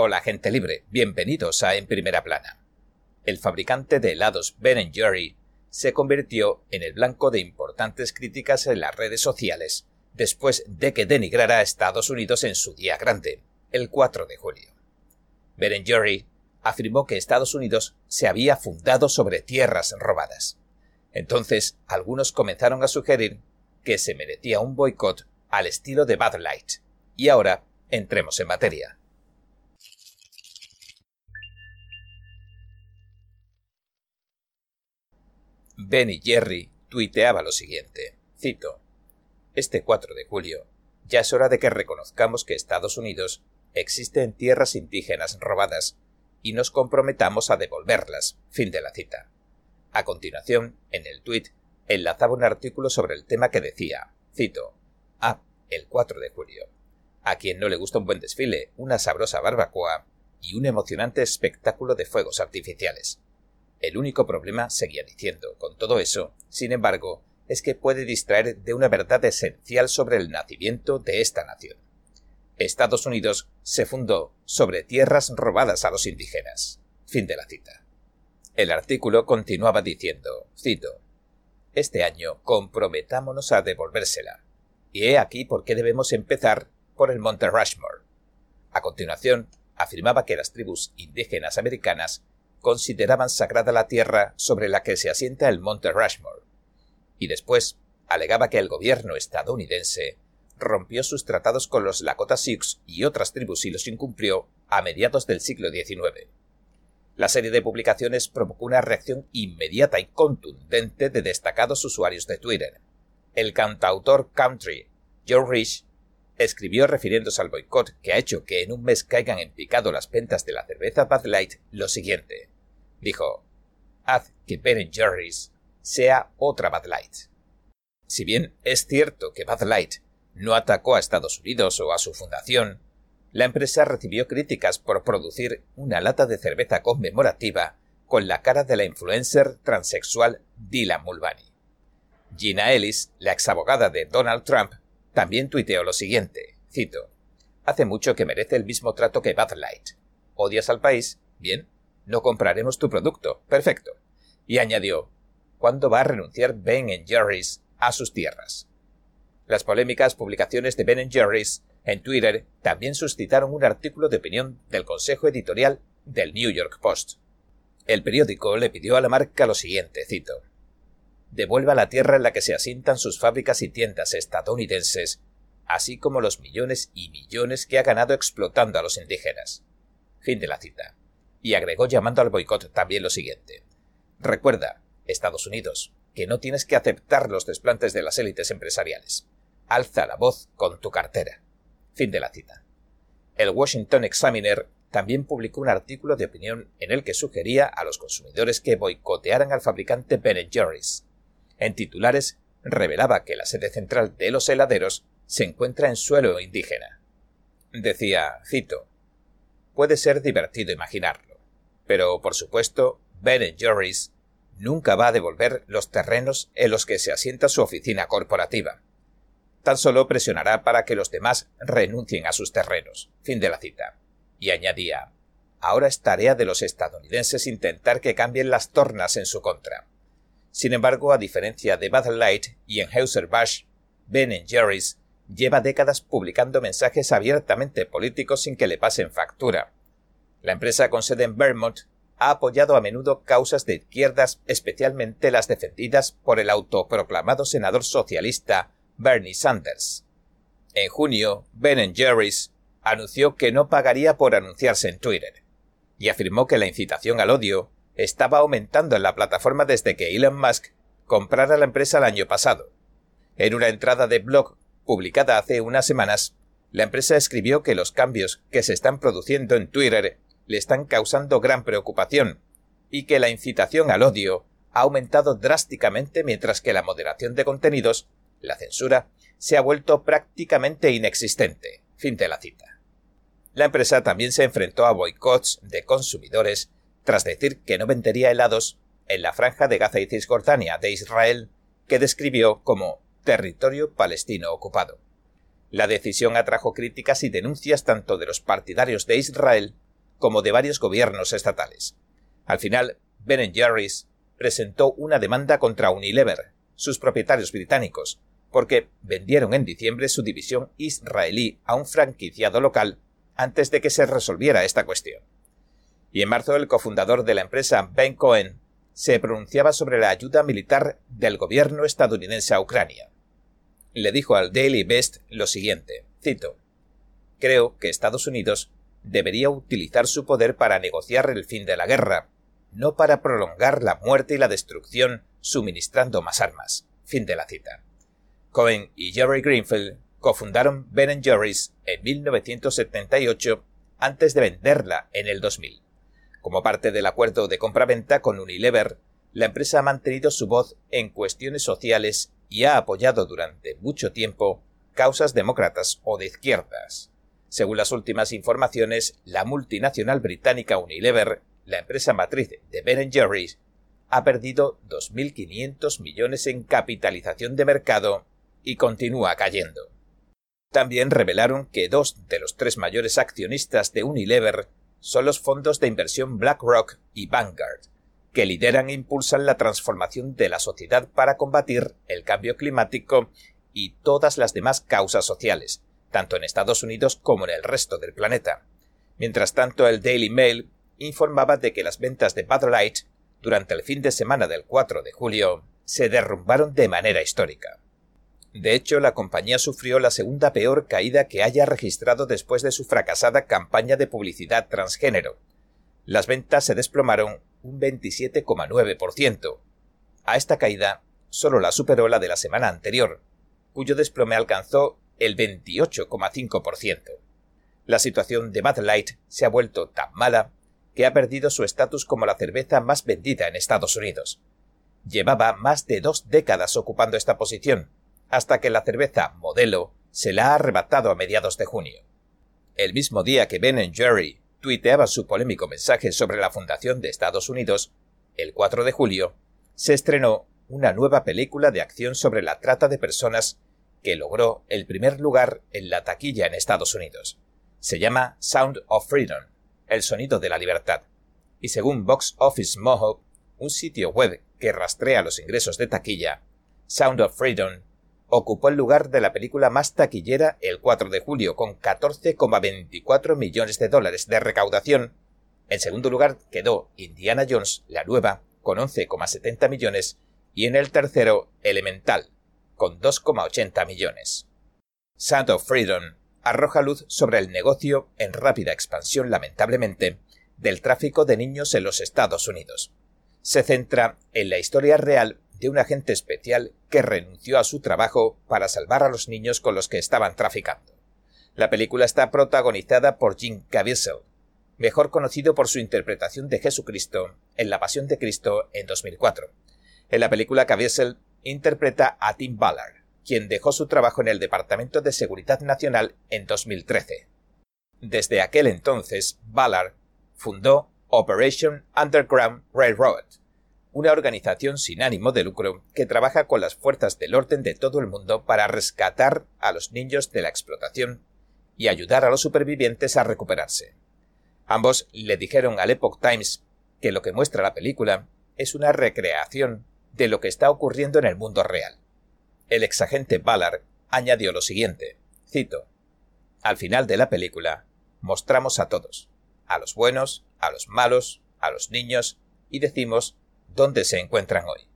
Hola gente libre, bienvenidos a En Primera Plana. El fabricante de helados Ben Jerry se convirtió en el blanco de importantes críticas en las redes sociales después de que denigrara a Estados Unidos en su día grande, el 4 de julio. Ben Jerry afirmó que Estados Unidos se había fundado sobre tierras robadas. Entonces, algunos comenzaron a sugerir que se merecía un boicot al estilo de Bud Light. Y ahora entremos en materia. Ben y Jerry tuiteaba lo siguiente. Cito. Este 4 de julio, ya es hora de que reconozcamos que Estados Unidos existe en tierras indígenas robadas y nos comprometamos a devolverlas. Fin de la cita. A continuación, en el tuit, enlazaba un artículo sobre el tema que decía, cito, Ah, el 4 de julio. A quien no le gusta un buen desfile, una sabrosa barbacoa y un emocionante espectáculo de fuegos artificiales. El único problema, seguía diciendo, con todo eso, sin embargo, es que puede distraer de una verdad esencial sobre el nacimiento de esta nación. Estados Unidos se fundó sobre tierras robadas a los indígenas. Fin de la cita. El artículo continuaba diciendo, cito, Este año comprometámonos a devolvérsela. Y he aquí por qué debemos empezar por el Monte Rushmore. A continuación, afirmaba que las tribus indígenas americanas consideraban sagrada la tierra sobre la que se asienta el Monte Rushmore. Y después alegaba que el gobierno estadounidense rompió sus tratados con los Lakota Sioux y otras tribus y los incumplió a mediados del siglo XIX. La serie de publicaciones provocó una reacción inmediata y contundente de destacados usuarios de Twitter. El cantautor country Joe Rich escribió refiriéndose al boicot que ha hecho que en un mes caigan en picado las ventas de la cerveza Bud Light lo siguiente. Dijo, haz que Ben Jerry's sea otra Bud Light. Si bien es cierto que Bud Light no atacó a Estados Unidos o a su fundación, la empresa recibió críticas por producir una lata de cerveza conmemorativa con la cara de la influencer transexual Dylan Mulvaney. Gina Ellis, la exabogada de Donald Trump, también tuiteó lo siguiente, cito, Hace mucho que merece el mismo trato que Bud Light. ¿Odias al país? Bien, no compraremos tu producto. Perfecto. Y añadió, ¿cuándo va a renunciar Ben Jerry's a sus tierras? Las polémicas publicaciones de Ben Jerry's en Twitter también suscitaron un artículo de opinión del consejo editorial del New York Post. El periódico le pidió a la marca lo siguiente, cito, devuelva la tierra en la que se asientan sus fábricas y tiendas estadounidenses, así como los millones y millones que ha ganado explotando a los indígenas. Fin de la cita. Y agregó llamando al boicot también lo siguiente. Recuerda, Estados Unidos, que no tienes que aceptar los desplantes de las élites empresariales. Alza la voz con tu cartera. Fin de la cita. El Washington Examiner también publicó un artículo de opinión en el que sugería a los consumidores que boicotearan al fabricante Ben Jerry's en titulares revelaba que la sede central de los heladeros se encuentra en suelo indígena. Decía, cito, Puede ser divertido imaginarlo, pero por supuesto, Ben Jerry's nunca va a devolver los terrenos en los que se asienta su oficina corporativa. Tan solo presionará para que los demás renuncien a sus terrenos. Fin de la cita. Y añadía, ahora es tarea de los estadounidenses intentar que cambien las tornas en su contra. Sin embargo, a diferencia de Bud Light y Anheuser-Busch, Ben Jerry's lleva décadas publicando mensajes abiertamente políticos sin que le pasen factura. La empresa con sede en Vermont ha apoyado a menudo causas de izquierdas, especialmente las defendidas por el autoproclamado senador socialista Bernie Sanders. En junio, Ben Jerry's anunció que no pagaría por anunciarse en Twitter y afirmó que la incitación al odio estaba aumentando en la plataforma desde que Elon Musk comprara la empresa el año pasado. En una entrada de blog publicada hace unas semanas, la empresa escribió que los cambios que se están produciendo en Twitter le están causando gran preocupación y que la incitación al odio ha aumentado drásticamente mientras que la moderación de contenidos, la censura, se ha vuelto prácticamente inexistente. Fin de la cita. La empresa también se enfrentó a boicots de consumidores tras decir que no vendería helados en la franja de Gaza y Cisjordania de Israel, que describió como territorio palestino ocupado. La decisión atrajo críticas y denuncias tanto de los partidarios de Israel como de varios gobiernos estatales. Al final, Ben Jerry's presentó una demanda contra Unilever, sus propietarios británicos, porque vendieron en diciembre su división israelí a un franquiciado local antes de que se resolviera esta cuestión. Y en marzo el cofundador de la empresa, Ben Cohen, se pronunciaba sobre la ayuda militar del gobierno estadounidense a Ucrania. Le dijo al Daily Best lo siguiente, cito, Creo que Estados Unidos debería utilizar su poder para negociar el fin de la guerra, no para prolongar la muerte y la destrucción suministrando más armas. Fin de la cita. Cohen y Jerry Greenfield cofundaron Ben Jerry's en 1978 antes de venderla en el 2000. Como parte del acuerdo de compraventa con Unilever, la empresa ha mantenido su voz en cuestiones sociales y ha apoyado durante mucho tiempo causas demócratas o de izquierdas. Según las últimas informaciones, la multinacional británica Unilever, la empresa matriz de Ben Jerry's, ha perdido 2.500 millones en capitalización de mercado y continúa cayendo. También revelaron que dos de los tres mayores accionistas de Unilever son los fondos de inversión BlackRock y Vanguard, que lideran e impulsan la transformación de la sociedad para combatir el cambio climático y todas las demás causas sociales, tanto en Estados Unidos como en el resto del planeta. Mientras tanto, el Daily Mail informaba de que las ventas de Bud Light durante el fin de semana del 4 de julio se derrumbaron de manera histórica. De hecho, la compañía sufrió la segunda peor caída que haya registrado después de su fracasada campaña de publicidad transgénero. Las ventas se desplomaron un 27,9%. A esta caída solo la superó la de la semana anterior, cuyo desplome alcanzó el 28,5%. La situación de Bud Light se ha vuelto tan mala que ha perdido su estatus como la cerveza más vendida en Estados Unidos. Llevaba más de dos décadas ocupando esta posición, hasta que la cerveza modelo se la ha arrebatado a mediados de junio. El mismo día que Ben Jerry tuiteaba su polémico mensaje sobre la fundación de Estados Unidos, el 4 de julio, se estrenó una nueva película de acción sobre la trata de personas que logró el primer lugar en la taquilla en Estados Unidos. Se llama Sound of Freedom el sonido de la libertad. Y según Box Office Mojo, un sitio web que rastrea los ingresos de taquilla, Sound of Freedom ocupó el lugar de la película más taquillera el 4 de julio con 14,24 millones de dólares de recaudación. En segundo lugar quedó Indiana Jones, la nueva, con 11,70 millones, y en el tercero Elemental, con 2,80 millones. Sound of Freedom arroja luz sobre el negocio en rápida expansión, lamentablemente, del tráfico de niños en los Estados Unidos. Se centra en la historia real de un agente especial que renunció a su trabajo para salvar a los niños con los que estaban traficando. La película está protagonizada por Jim Caviezel, mejor conocido por su interpretación de Jesucristo en La Pasión de Cristo en 2004. En la película Caviezel interpreta a Tim Ballard, quien dejó su trabajo en el Departamento de Seguridad Nacional en 2013. Desde aquel entonces, Ballard fundó Operation Underground Railroad, una organización sin ánimo de lucro que trabaja con las fuerzas del orden de todo el mundo para rescatar a los niños de la explotación y ayudar a los supervivientes a recuperarse. Ambos le dijeron al Epoch Times que lo que muestra la película es una recreación de lo que está ocurriendo en el mundo real. El exagente Ballard añadió lo siguiente, cito, Al final de la película, mostramos a todos, a los buenos, a los malos, a los niños, y decimos dónde se encuentran hoy.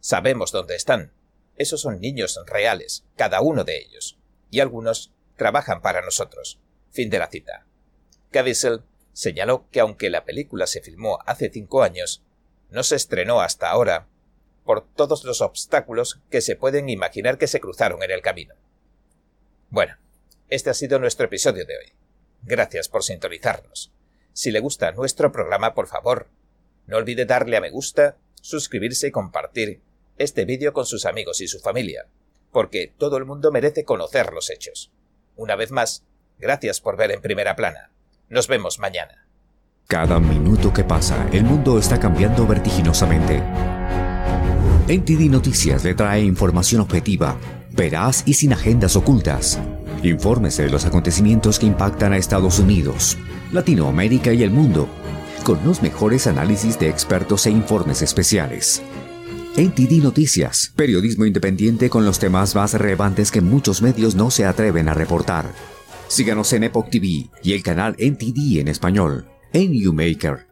Sabemos dónde están. Esos son niños reales, cada uno de ellos, y algunos trabajan para nosotros. Fin de la cita. Caviezel señaló que aunque la película se filmó hace cinco años, no se estrenó hasta ahora por todos los obstáculos que se pueden imaginar que se cruzaron en el camino. Bueno, este ha sido nuestro episodio de hoy. Gracias por sintonizarnos. Si le gusta nuestro programa, por favor, no olvide darle a me gusta, suscribirse y compartir este vídeo con sus amigos y su familia, porque todo el mundo merece conocer los hechos. Una vez más, gracias por ver en primera plana. Nos vemos mañana. Cada minuto que pasa, el mundo está cambiando vertiginosamente. NTD Noticias le trae información objetiva, veraz y sin agendas ocultas. Infórmese de los acontecimientos que impactan a Estados Unidos, Latinoamérica y el mundo, con los mejores análisis de expertos e informes especiales. NTD Noticias, periodismo independiente con los temas más relevantes que muchos medios no se atreven a reportar. Síganos en Epoch TV y el canal NTD en español, en YouMaker